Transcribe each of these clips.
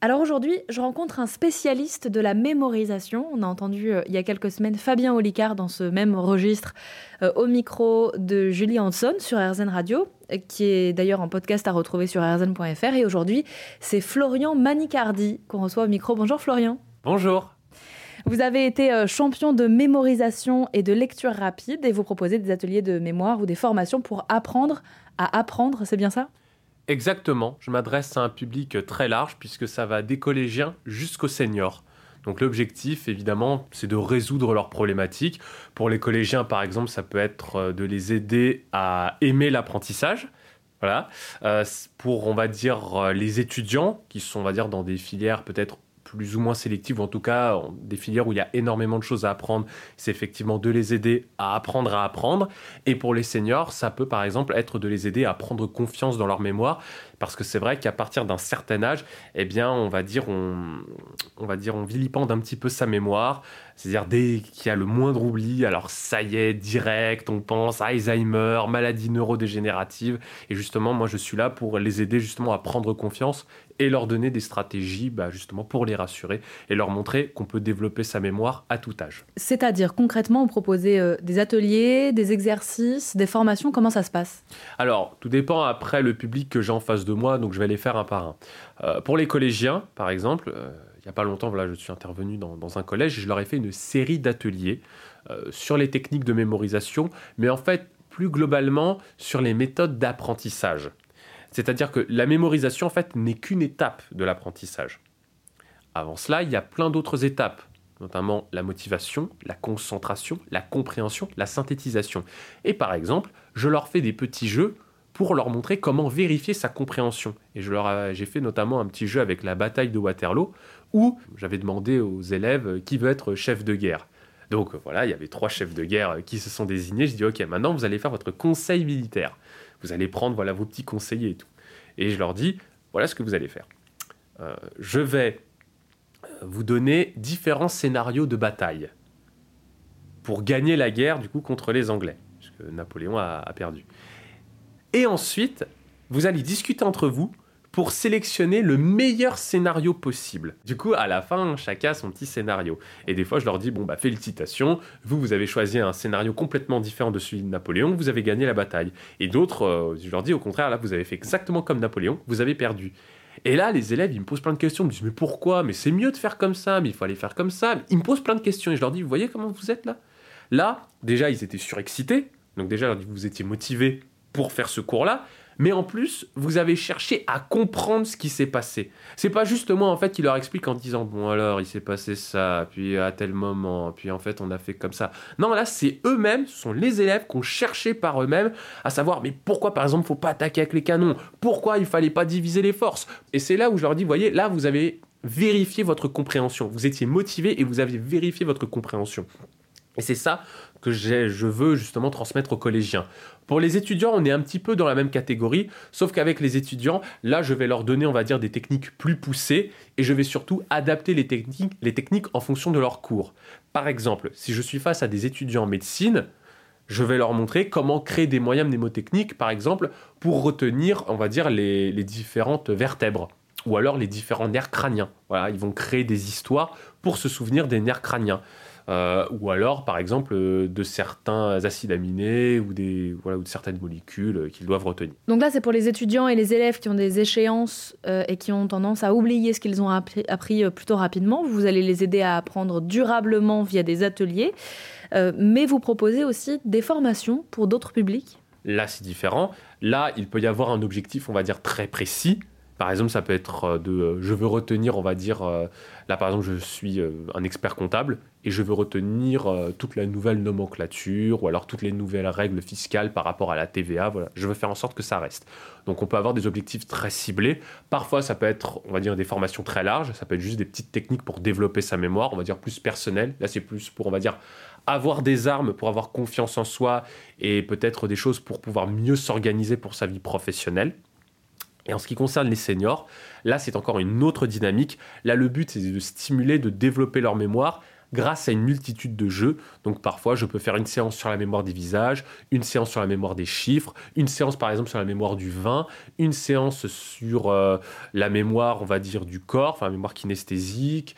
Alors aujourd'hui, je rencontre un spécialiste de la mémorisation. On a entendu euh, il y a quelques semaines Fabien Olicard dans ce même registre euh, au micro de Julie Hanson sur RZN Radio, euh, qui est d'ailleurs en podcast à retrouver sur rzn.fr. Et aujourd'hui, c'est Florian Manicardi qu'on reçoit au micro. Bonjour Florian. Bonjour. Vous avez été champion de mémorisation et de lecture rapide et vous proposez des ateliers de mémoire ou des formations pour apprendre à apprendre, c'est bien ça? Exactement, je m'adresse à un public très large puisque ça va des collégiens jusqu'aux seniors. Donc l'objectif, évidemment, c'est de résoudre leurs problématiques. Pour les collégiens, par exemple, ça peut être euh, de les aider à aimer l'apprentissage. Voilà. Euh, pour, on va dire, euh, les étudiants qui sont, on va dire, dans des filières peut-être plus ou moins sélectives, ou en tout cas des filières où il y a énormément de choses à apprendre, c'est effectivement de les aider à apprendre à apprendre. Et pour les seniors, ça peut par exemple être de les aider à prendre confiance dans leur mémoire, parce que c'est vrai qu'à partir d'un certain âge, eh bien, on va dire, on, on va dire, on vilipende un petit peu sa mémoire. C'est-à-dire dès qu'il y a le moindre oubli, alors ça y est, direct, on pense Alzheimer, maladie neurodégénérative. Et justement, moi, je suis là pour les aider justement à prendre confiance et leur donner des stratégies bah, justement pour les rassurer et leur montrer qu'on peut développer sa mémoire à tout âge. C'est-à-dire concrètement, vous proposez euh, des ateliers, des exercices, des formations, comment ça se passe? Alors, tout dépend après le public que j'ai en face de moi, donc je vais les faire un par un. Euh, pour les collégiens, par exemple, euh, il n'y a pas longtemps, voilà, je suis intervenu dans, un collège et je leur ai fait une série d'ateliers sur les techniques de mémorisation, mais en fait, plus globalement, sur les méthodes d'apprentissage. C'est-à-dire que la mémorisation, en fait, n'est qu'une étape de l'apprentissage. Avant cela, il y a plein d'autres étapes, notamment la motivation, la concentration, la compréhension, la synthétisation. Et par exemple, je leur fais des petits jeux pour leur montrer comment vérifier sa compréhension. Et je leur j'ai fait notamment un petit jeu avec la bataille de Waterloo, où j'avais demandé aux élèves qui veut être chef de guerre. Donc voilà, il y avait trois chefs de guerre qui se sont désignés. Je dis ok, maintenant vous allez faire votre conseil militaire. Vous allez prendre voilà vos petits conseillers et tout. Et je leur dis voilà ce que vous allez faire. Euh, je vais euh, vous donner différents scénarios de bataille pour gagner la guerre du coup contre les Anglais, puisque Napoléon a perdu. Et ensuite, vous allez discuter entre vous pour sélectionner le meilleur scénario possible. Du coup, à la fin, chacun a son petit scénario. Et des fois, je leur dis, bon, bah, félicitations, vous, vous avez choisi un scénario complètement différent de celui de Napoléon, vous avez gagné la bataille. Et d'autres, euh, je leur dis, au contraire, là, vous avez fait exactement comme Napoléon, vous avez perdu. Et là, les élèves, ils me posent plein de questions. Ils me disent, mais pourquoi? Mais c'est mieux de faire comme ça, mais il faut aller faire comme ça. Ils me posent plein de questions et je leur dis, vous voyez comment vous êtes là? Là, déjà, ils étaient surexcités. Donc déjà, vous étiez motivés pour faire ce cours-là mais en plus, vous avez cherché à comprendre ce qui s'est passé. C'est pas juste moi en fait qui leur explique en disant bon alors il s'est passé ça, puis à tel moment, puis en fait on a fait comme ça. Non, là c'est eux-mêmes, ce sont les élèves qui ont cherché par eux-mêmes à savoir mais pourquoi par exemple faut pas attaquer avec les canons, pourquoi il fallait pas diviser les forces? Et c'est là où je leur dis voyez là vous avez vérifié votre compréhension, vous étiez motivé et vous avez vérifié votre compréhension. Et c'est ça que je veux justement transmettre aux collégiens. Pour les étudiants, on est un petit peu dans la même catégorie, sauf qu'avec les étudiants, là, je vais leur donner, on va dire, des techniques plus poussées et je vais surtout adapter les techniques, en fonction de leur cours. Par exemple, si je suis face à des étudiants en médecine, je vais leur montrer comment créer des moyens mnémotechniques, par exemple, pour retenir, on va dire, les, les différentes vertèbres ou alors les différents nerfs crâniens. Voilà, ils vont créer des histoires pour se souvenir des nerfs crâniens. Euh, ou alors par exemple euh, de certains acides aminés ou, des, voilà, ou de certaines molécules euh, qu'ils doivent retenir. Donc là c'est pour les étudiants et les élèves qui ont des échéances et qui ont tendance à oublier ce qu'ils ont appris, appris, plutôt rapidement. Vous allez les aider à apprendre durablement via des ateliers, mais vous proposez aussi des formations pour d'autres publics Là c'est différent. Là il peut y avoir un objectif on va dire très précis par exemple, ça peut être euh, de euh, je veux retenir, on va dire, euh, là par exemple, je suis un expert comptable et je veux retenir toute la nouvelle nomenclature ou alors toutes les nouvelles règles fiscales par rapport à la TVA. Voilà, je veux faire en sorte que ça reste. Donc on peut avoir des objectifs très ciblés. Parfois, ça peut être, on va dire, des formations très larges. Ça peut être juste des petites techniques pour développer sa mémoire, on va dire plus personnelle. Là, c'est plus pour, on va dire, avoir des armes pour avoir confiance en soi et peut-être des choses pour pouvoir mieux s'organiser pour sa vie professionnelle. Et en ce qui concerne les seniors, là c'est encore une autre dynamique. Là le but c'est de stimuler, de développer leur mémoire grâce à une multitude de jeux. Donc parfois, je peux faire une séance sur la mémoire des visages, une séance sur la mémoire des chiffres, une séance par exemple sur la mémoire du vin, une séance sur euh, la mémoire, on va dire, du corps, enfin la mémoire kinesthésique.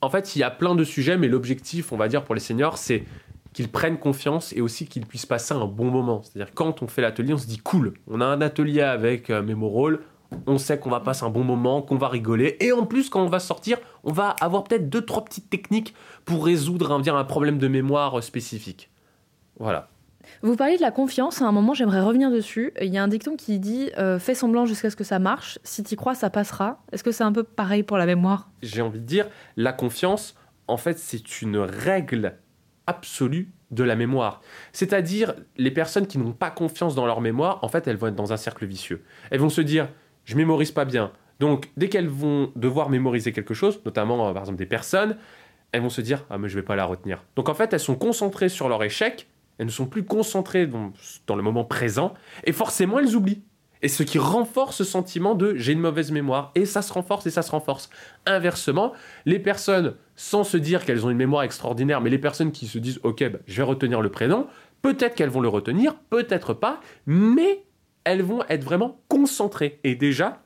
En fait, il y a plein de sujets, mais l'objectif, on va dire, pour les seniors, c'est qu'ils prennent confiance et aussi qu'ils puissent passer un bon moment. C'est-à-dire quand on fait l'atelier, on se dit cool, on a un atelier avec euh, Memorol, on sait qu'on va passer un bon moment, qu'on va rigoler, et en plus quand on va sortir, on va avoir peut-être deux trois petites techniques pour résoudre un, un problème de mémoire euh, spécifique. Voilà. Vous parliez de la confiance, à un moment j'aimerais revenir dessus. Il y a un dicton qui dit euh, fais semblant jusqu'à ce que ça marche, si tu crois ça passera. Est-ce que c'est un peu pareil pour la mémoire? J'ai envie de dire, la confiance, en fait c'est une règle absolue de la mémoire. C'est-à-dire, les personnes qui n'ont pas confiance dans leur mémoire, en fait, elles vont être dans un cercle vicieux. Elles vont se dire, je mémorise pas bien. Donc, dès qu'elles vont devoir mémoriser quelque chose, notamment, euh, par exemple, des personnes, elles vont se dire, ah, mais je vais pas la retenir. Donc, en fait, elles sont concentrées sur leur échec, elles ne sont plus concentrées dans, dans le moment présent, et forcément, elles oublient. Et ce qui renforce ce sentiment de j'ai une mauvaise mémoire. Et ça se renforce et ça se renforce. Inversement, les personnes, sans se dire qu'elles ont une mémoire extraordinaire, mais les personnes qui se disent ok, bah, je vais retenir le prénom, peut-être qu'elles vont le retenir, peut-être pas, mais elles vont être vraiment concentrées. Et déjà,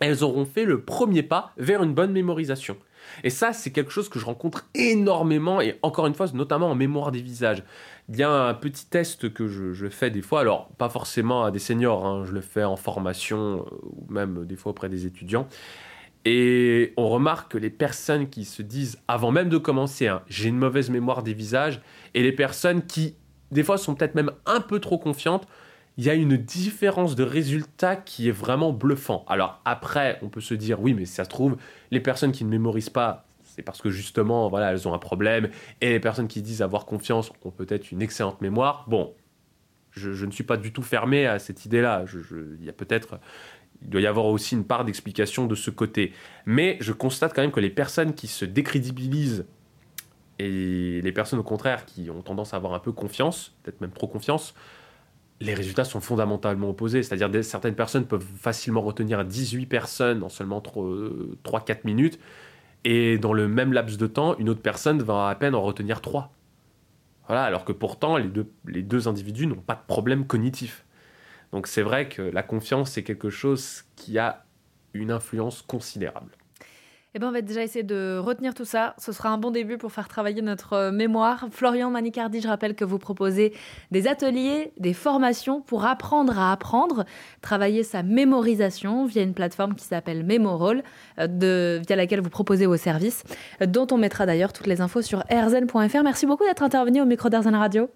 elles auront fait le premier pas vers une bonne mémorisation. Et ça, c'est quelque chose que je rencontre énormément, et encore une fois, notamment en mémoire des visages. Il y a un petit test que je, fais des fois, alors pas forcément à des seniors, hein, je le fais en formation, euh, ou même des fois auprès des étudiants. Et on remarque que les personnes qui se disent, avant même de commencer, hein, j'ai une mauvaise mémoire des visages, et les personnes qui, des fois, sont peut-être même un peu trop confiantes, il y a une différence de résultat qui est vraiment bluffant. Alors après, on peut se dire, oui, mais ça se trouve, les personnes qui ne mémorisent pas, c'est parce que justement, voilà, elles ont un problème, et les personnes qui disent avoir confiance ont peut-être une excellente mémoire. Bon, je, ne suis pas du tout fermé à cette idée-là. il y a peut-être, il doit y avoir aussi une part d'explication de ce côté. Mais je constate quand même que les personnes qui se décrédibilisent et les personnes au contraire qui ont tendance à avoir un peu confiance, peut-être même trop confiance, les résultats sont fondamentalement opposés. C'est-à-dire que certaines personnes peuvent facilement retenir 18 personnes en seulement 3-4 minutes, et dans le même laps de temps, une autre personne va à peine en retenir 3. Voilà, alors que pourtant, les deux, les deux individus n'ont pas de problème cognitif. Donc c'est vrai que la confiance, c'est quelque chose qui a une influence considérable. Eh ben, on va déjà essayer de retenir tout ça. Ce sera un bon début pour faire travailler notre euh, mémoire. Florian Manicardi, je rappelle que vous proposez des ateliers, des formations pour apprendre à apprendre, travailler sa mémorisation via une plateforme qui s'appelle Memorol, euh, via laquelle vous proposez vos services, dont on mettra d'ailleurs toutes les infos sur erzen.fr. Merci beaucoup d'être intervenu au micro d'Erzen Radio.